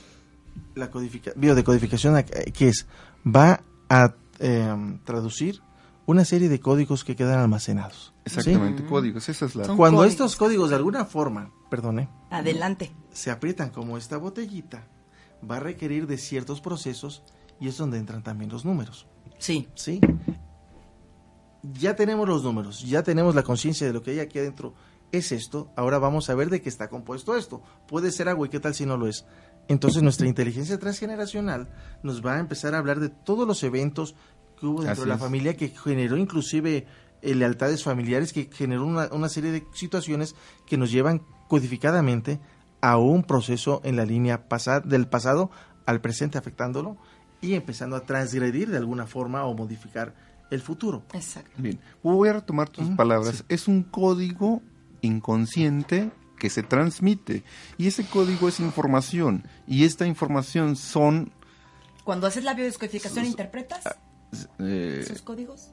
la codifica biodecodificación, eh, que es, va a eh, traducir una serie de códigos que quedan almacenados. ¿sí? Exactamente, códigos, esa es la... Son Cuando códigos. estos códigos de alguna forma, perdone, Adelante. se aprietan como esta botellita, va a requerir de ciertos procesos y es donde entran también los números. Sí. ¿sí? Ya tenemos los números, ya tenemos la conciencia de lo que hay aquí adentro. Es esto, ahora vamos a ver de qué está compuesto esto. Puede ser agua y qué tal si no lo es. Entonces nuestra inteligencia transgeneracional nos va a empezar a hablar de todos los eventos que hubo dentro Así de la es. familia que generó inclusive eh, lealtades familiares, que generó una, una serie de situaciones que nos llevan codificadamente a un proceso en la línea pasa- del pasado al presente afectándolo y empezando a transgredir de alguna forma o modificar el futuro. Exacto. Bien, voy a retomar tus palabras. sí. Es un código inconsciente que se transmite. Y ese código es información. Y esta información son Cuando haces la biodescodificación, ¿interpretas eh, esos códigos?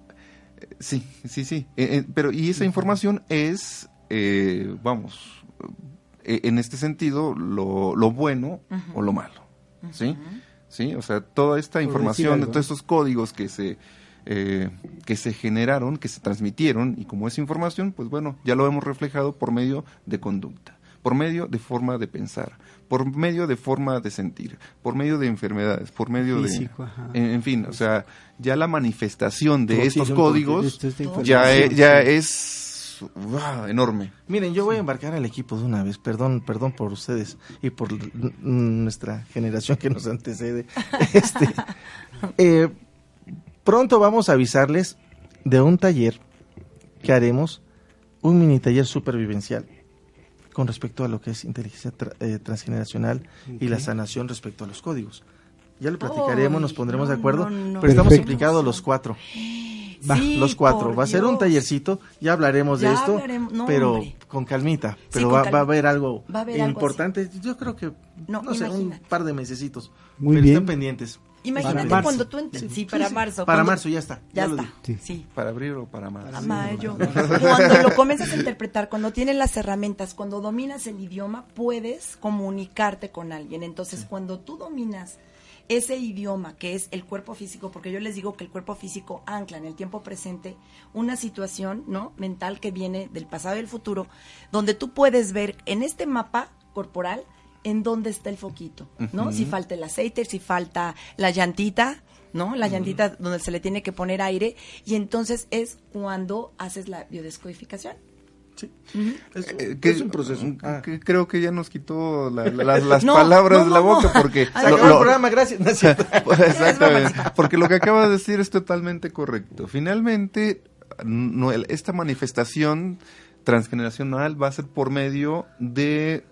sí sí sí. Eh, eh, pero y esa información es eh, vamos en este sentido lo, lo bueno o lo malo. Sí sí o sea toda esta decir información todos estos códigos que se eh, que se generaron que se transmitieron y como es información pues bueno ya lo hemos reflejado por medio de conducta por medio de forma de pensar por medio de forma de sentir por medio de enfermedades por medio Físico, ajá. de en, en fin o sea ya la manifestación de Todo estos códigos ya es, enorme Miren, yo voy a embarcar al equipo de una vez, perdón, perdón por ustedes y por nuestra generación que nos antecede. Este, eh, pronto vamos a avisarles de un taller que haremos, un mini taller supervivencial con respecto a lo que es inteligencia tra- eh, transgeneracional y la sanación respecto a los códigos. Ya lo platicaremos, nos pondremos no, de acuerdo, no, no. pero estamos implicados los cuatro. Va, Sí, los cuatro. Va a ser un tallercito, ya hablaremos de esto, hablaremos, no, pero hombre. con calmita. Pero con va, calma. va a haber algo Va a haber algo importante. Yo creo que, no, No, sé, un par de mesecitos. Muy pero bien. estén pendientes. Imagínate Para marzo. cuando tú... ent- Sí, para marzo. Para cuando- marzo ya está. Ya, está. Sí. Sí. para abrir o para más A mayo. Cuando lo comienzas a interpretar, cuando tienes las herramientas, cuando dominas el idioma, puedes comunicarte con alguien. Entonces, cuando tú dominas ese idioma que es el cuerpo físico, porque yo les digo que el cuerpo físico ancla en el tiempo presente una situación, ¿no? mental que viene del pasado y del futuro, donde tú puedes ver en este mapa corporal en dónde está el foquito, ¿no? Si falta el aceite, si falta la llantita, ¿no? La llantita donde se le tiene que poner aire y entonces es cuando haces la biodescodificación. Sí. Es, Eh, que- es un proceso. Ah. que creo que ya nos quitó la- la- las, las No, palabras no, de la boca no. porque Ay, Se lo- acabó lo- el programa, gracias. Exactamente, porque lo que acabas de decir es totalmente correcto. Finalmente, no, el- esta manifestación transgeneracional va a ser por medio de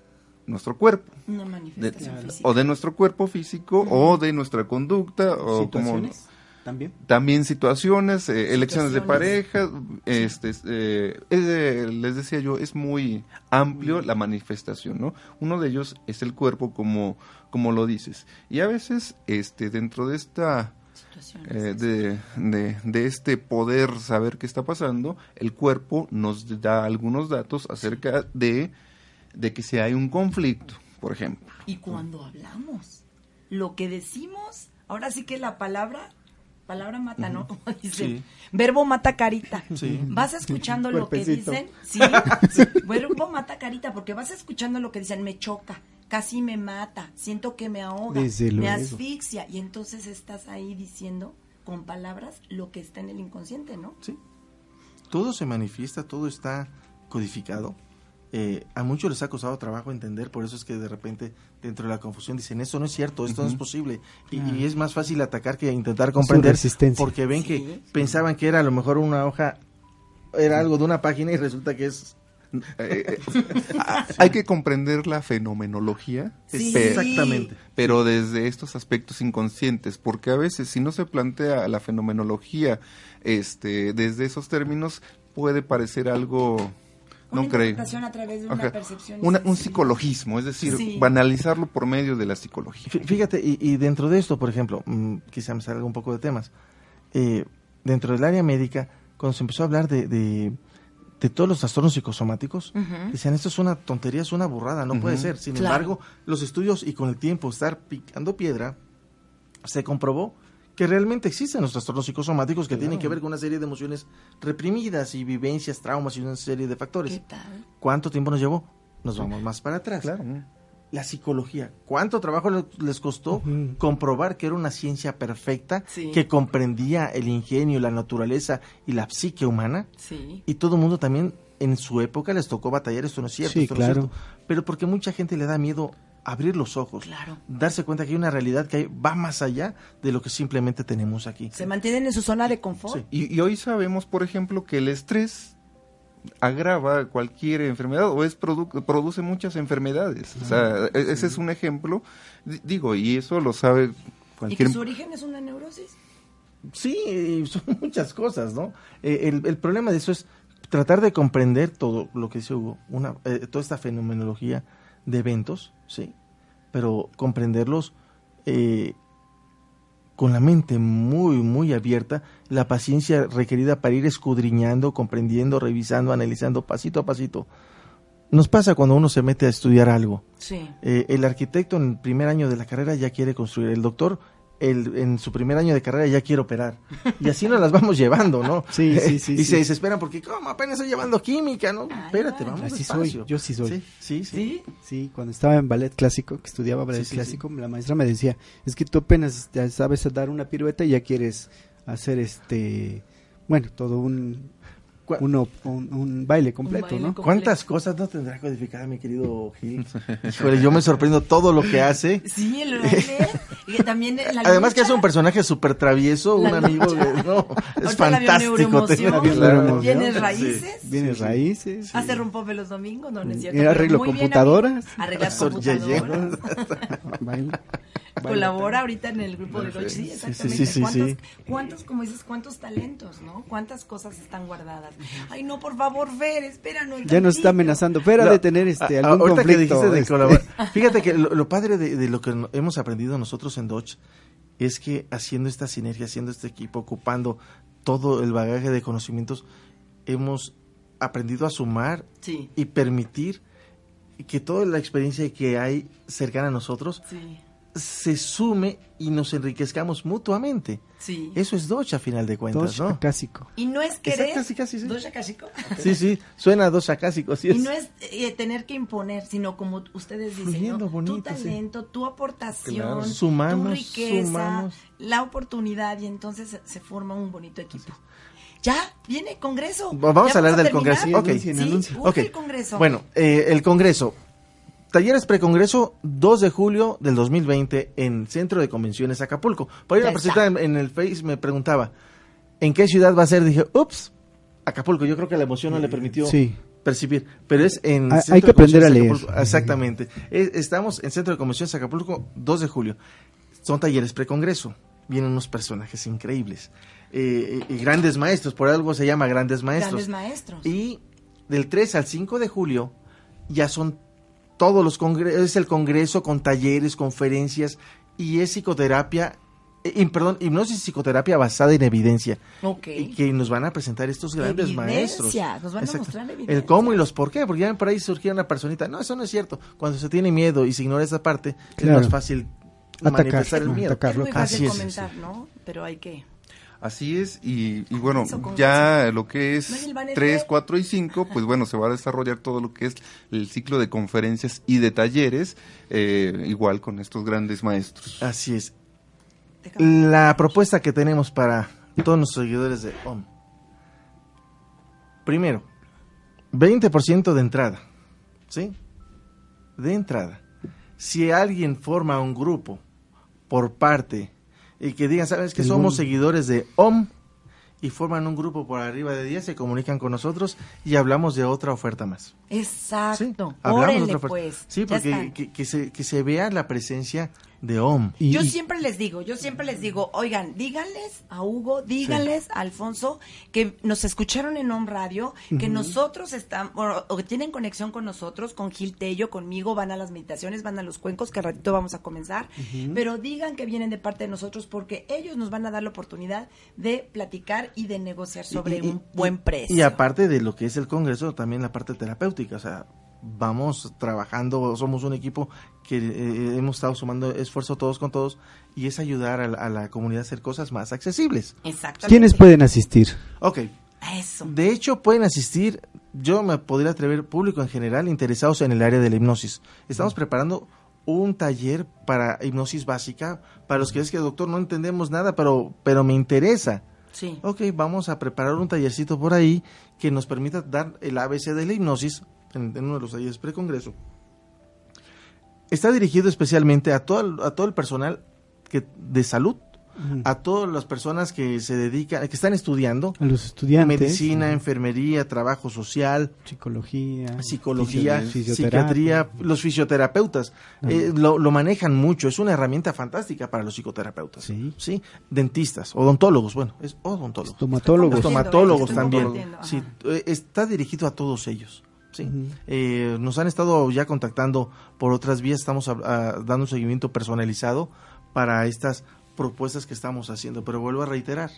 nuestro cuerpo, Una de- manifestación física. o de nuestro cuerpo físico, o de nuestra conducta, o como ¿Situaciones? También. También situaciones, eh, elecciones de Situaciones. pareja, este, eh, es de- les decía yo, es muy amplio la manifestación, ¿no? Uno de ellos es el cuerpo, como, como lo dices. Y a veces, este, dentro de esta Situaciones. eh, de, de- de este poder saber qué está pasando, el cuerpo nos da algunos datos acerca de, de que si hay un conflicto, por ejemplo. Y cuando hablamos, lo que decimos, ahora sí que la palabra, palabra mata, ¿no? Como dicen, Sí. verbo mata carita. Sí. Vas escuchando lo que dicen, sí, verbo mata carita, porque vas escuchando lo que dicen, me choca, casi me mata, siento que me ahoga, Desde me luego. asfixia, y entonces estás ahí diciendo con palabras lo que está en el inconsciente, ¿no? Sí. Todo se manifiesta, todo está codificado. Eh, a muchos les ha costado trabajo entender, por eso es que de repente dentro de la confusión dicen, esto no es cierto, esto no es posible. Y, y es más fácil atacar que intentar comprender, resistencia. porque ven Sí. que pensaban que era a lo mejor una hoja, era algo de una página y resulta que es... Eh, eh, hay que comprender la fenomenología, Sí. pe- Exactamente. pero desde estos aspectos inconscientes, porque a veces si no se plantea la fenomenología este, desde esos términos, puede parecer algo, Una no creo. interpretación a través de una Ajá. percepción. Una- un psicologismo, es decir, Sí. banalizarlo por medio de la psicología. Fí- Fíjate, y, y dentro de esto, por ejemplo, mm, quizá me salga un poco de temas, eh, dentro del área médica, cuando se empezó a hablar de, de, de todos los trastornos psicosomáticos, Ujú. decían, esto es una tontería, es una burrada, no puede ser. Sin Claro. embargo, los estudios y con el tiempo estar picando piedra, se comprobó que realmente existen los trastornos psicosomáticos que tienen que ver con una serie de emociones reprimidas y vivencias, traumas y una serie de factores. ¿Qué tal? ¿Cuánto tiempo nos llevó? Nos vamos más para atrás Claro. la psicología. ¿Cuánto trabajo le- les costó comprobar que era una ciencia perfecta, Sí. que comprendía el ingenio, la naturaleza y la psique humana? Sí. Y todo el mundo también en su época les tocó batallar, esto no es cierto, Sí, esto no es claro. cierto. Pero porque mucha gente le da miedo abrir los ojos, Claro. darse cuenta que hay una realidad que va más allá de lo que simplemente tenemos aquí. Se mantienen en su zona de confort. Sí. Y, y hoy sabemos, por ejemplo, que el estrés agrava cualquier enfermedad o es produ- produce muchas enfermedades. O sea, e- ese es un ejemplo. Di- Digo, y eso lo sabe Y que cualquier... su origen es una neurosis. Sí, y son muchas cosas, ¿no? Eh, el, el problema de eso es tratar de comprender todo lo que dice Hugo, una, eh, toda esta fenomenología de eventos, ¿sí? Pero comprenderlos eh, con la mente muy, muy abierta, la paciencia requerida para ir escudriñando, comprendiendo, revisando, analizando pasito a pasito. Nos pasa cuando uno se mete a estudiar algo. Sí. Eh, el arquitecto en el primer año de la carrera ya quiere construir, el doctor el, en su primer año de carrera ya quiere operar. Y así nos las vamos llevando, ¿no? Sí, sí, sí, y sí. se desesperan porque, ¿cómo? Apenas estoy llevando química, ¿no? Ay, Espérate, vamos Así despacio. soy, yo sí soy. Sí, sí, sí. ¿Sí? Sí, cuando estaba en ballet clásico, que estudiaba ballet Sí, sí, clásico, la maestra me decía, es que tú apenas ya sabes dar una pirueta y ya quieres hacer este, bueno, todo un, uno, un, un baile completo, baile ¿no? completo. ¿Cuántas cosas no tendrá codificada mi querido Gil? Híjole, yo me sorprendo todo lo que hace. Sí, el baile. y que también la Además que lucha. es un personaje súper travieso, un amigo, de- no, es fantástico. Claro. neuroemoción. Bienes Sí. raíces. Viene raíces. Hace rompope los domingos, no, no es cierto. Arreglo muy bien, computadoras. Sor- computadoras. Colabora ahorita en el grupo de Roche. Sí, exactamente. sí, sí, ¿Cuántos, sí. cuántos, como dices, cuántos talentos, ¿no? Cuántas cosas están guardadas. Ay, no, por favor, Fer, espéranos. Ya nos está amenazando. Fuera No, de tener este, a- algún ahorita que conflicto. dijiste de este, colaborar, fíjate que lo, lo padre de, de lo que hemos aprendido nosotros en Dodge es que haciendo esta sinergia, haciendo este equipo, ocupando todo el bagaje de conocimientos, hemos aprendido a sumar Sí, y permitir que toda la experiencia que hay cercana a nosotros sí, se sume y nos enriquezcamos mutuamente. sí. Eso es Dodge a final de cuentas, Dos ¿no? clásico. Y no es querer. Exacto, sí, casi, sí. Dos chacásico. Sí, sí, suena a dos acásicos. sí Y es. no es eh, tener que imponer, sino como ustedes dicen, Fluyendo ¿no? bonito, tu talento, tu aportación, Claro. Sumamos, tu riqueza, sumamos. la oportunidad y entonces se, se forma un bonito equipo. Ya viene el Congreso. Va- vamos ¿Ya a hablar del terminar? Congreso. Sí, Ok. el Congreso. Bueno, eh, el Congreso. Talleres Precongreso, 2 de julio del 2020 en Centro de Convenciones Acapulco. Por ahí una persona en, en el Face me preguntaba, ¿en qué ciudad va a ser? Dije, ups, Acapulco. Yo creo que la emoción no le permitió Sí. percibir, pero es en... Ah, hay Centro que de aprender a leer. Acapulco. Exactamente. Eh, estamos en Centro de Convenciones Acapulco, 2 de julio. Son talleres Precongreso. vienen unos personajes increíbles. Eh, y grandes maestros, por algo se llama grandes maestros. Grandes maestros. Y del 3 al 5 de julio ya son todos los congresos, es el congreso con talleres, conferencias y es psicoterapia, eh, y, perdón, hipnosis y psicoterapia basada en evidencia. Ok. Y que nos van a presentar estos grandes Evidencia, maestros. nos van a mostrar El evidencia. cómo y los por qué, porque ya por ahí surgía una personita. No, eso no es cierto. Cuando se tiene miedo y se ignora esa parte, Claro. es más fácil Atacar, manifestar el miedo. Es muy fácil así es, comentar, ¿no? Pero hay que... Así es, y, y bueno, ya lo que es No es el banner 3, de- 4 y 5, pues bueno, se va a desarrollar todo lo que es el ciclo de conferencias y de talleres, eh, igual con estos grandes maestros. Así es. La propuesta que tenemos para todos nuestros seguidores de OM. Primero, 20% de entrada. ¿Sí? De entrada. Si alguien forma un grupo por parte y que digan, ¿sabes que somos seguidores de OM? Y forman un grupo por arriba de 10, se comunican con nosotros y hablamos de otra oferta más. Sí, Exacto. hablamos de Órale, otra pues. Sí, porque que, que se, que se vea la presencia de OM. Y- yo siempre les digo, yo siempre les digo, oigan, díganles a Hugo, díganles a Alfonso que nos escucharon en Home Radio, que nosotros estamos, o, que tienen conexión con nosotros, con Gil Tello, conmigo, van a las meditaciones, van a los cuencos, que al ratito vamos a comenzar, pero digan que vienen de parte de nosotros porque ellos nos van a dar la oportunidad de platicar y de negociar sobre Y- y- un buen precio. Y aparte de lo que es el Congreso, también la parte terapéutica, o sea, vamos trabajando, somos un equipo que eh, hemos estado sumando esfuerzo todos con todos y es ayudar a la, a la comunidad a hacer cosas más accesibles. Exactamente. ¿Quiénes pueden asistir? Ok, Eso. de hecho pueden asistir, yo me podría atrever, público en general, interesados en el área de la hipnosis. Estamos preparando un taller para hipnosis básica, para los que es que, doctor, no entendemos nada, pero, pero me interesa. Sí. Ok, vamos a preparar un tallercito por ahí que nos permita dar el ABC de la hipnosis en, uno de los talleres pre-congreso. Está dirigido especialmente a todo el, a todo el personal que, de salud, a todas las personas que se dedican, que están estudiando A los estudiantes. medicina, enfermería, trabajo social, Psicología. psicología, psiquiatría, los fisioterapeutas eh, lo, lo manejan mucho, es una herramienta fantástica para los psicoterapeutas. Sí. dentistas, odontólogos, bueno, es odontólogos. Estomatólogos. Estomatólogos también. Sí, eh, está dirigido a todos ellos. Sí. Eh, nos han estado ya contactando por otras vías, estamos ah, ah, dando un seguimiento personalizado para estas propuestas que estamos haciendo, pero vuelvo a reiterar,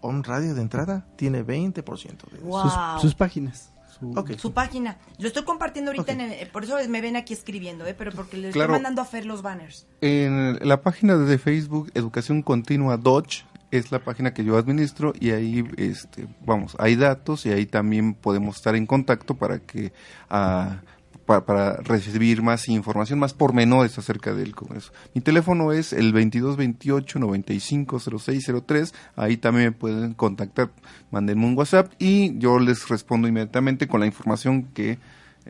On Radio de entrada tiene 20% de. Wow. Sus, sus páginas. Su- Ok. Su página. Lo estoy compartiendo ahorita, Ok. en el- por eso me ven aquí escribiendo, ¿eh? pero porque le Claro. estoy mandando a Fer los banners. En la página de Facebook Educación Continua Dodge es la página que yo administro y ahí este vamos hay datos y ahí también podemos estar en contacto para que ah, pa- para, recibir más información más pormenores acerca del congreso. Mi teléfono es el 2228 950603 ahí también me pueden contactar mándenme un WhatsApp y yo les respondo inmediatamente con la información que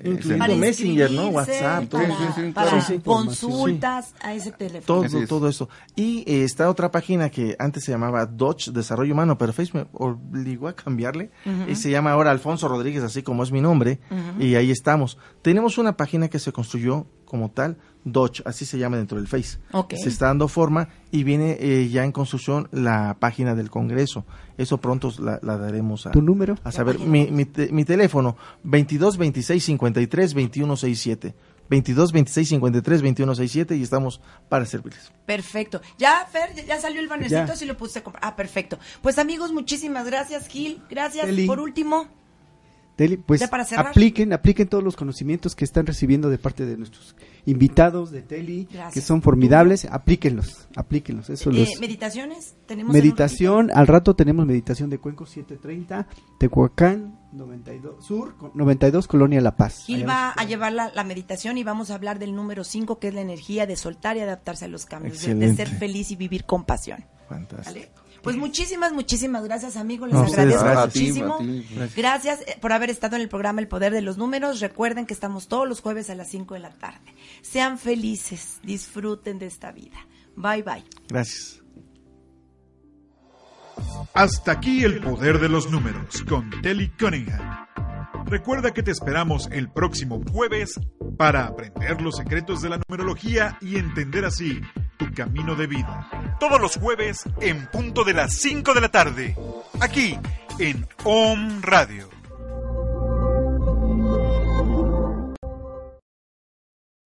Incluido se- Para Messenger, ¿no? WhatsApp, todo para. Sí, sí. Sí, consultas a ese teléfono. Todo, es. todo eso. Y eh, está otra página que antes se llamaba Dodge Desarrollo Humano, pero Facebook me obligó a cambiarle. Y se llama ahora Alfonso Rodríguez, así como es mi nombre. Y ahí estamos. Tenemos una página que se construyó como tal, Dodge, así se llama dentro del Face. Ok. Se está dando forma y viene eh, ya en construcción la página del Congreso. Eso pronto la, la daremos a, ¿Tu número? a saber. Mi, mi, te- mi teléfono, 22 26 53 21 67. 22 26 53 21 67 y estamos para servirles. Perfecto. Ya, Fer, ya- ya salió el bannercito, así lo puse a comprar. Ah, perfecto. Pues amigos, muchísimas gracias, Gil. Gracias. Eli. Por último, Deli, pues Ya para apliquen, apliquen todos los conocimientos que están recibiendo de parte de nuestros invitados de Teli, Gracias. que son formidables, aplíquenlos, aplíquenlos. Eso eh, los meditaciones. Tenemos meditación, al rato tenemos meditación de Cuenco 730, Tehuacán 92 Sur, co- 92 Colonia La Paz. Gil va a llevar la, la meditación y vamos a hablar del número 5, que es la energía de soltar y adaptarse a los cambios, de, ser feliz y vivir con pasión. Fantástico. ¿Vale? Pues muchísimas, muchísimas gracias, amigos. Les No, agradezco gracias. A ti, muchísimo. a ti. Gracias eh, por haber estado en el programa El Poder de los Números. Recuerden que estamos todos los jueves a las 5 de la tarde. Sean felices, disfruten de esta vida. Bye, bye. Gracias. Hasta aquí el poder de los números con Telly Cunningham. Recuerda que te esperamos el próximo jueves para aprender los secretos de la numerología y entender así tu camino de vida. todos los jueves en punto de las 5 de la tarde, aquí en OM Radio.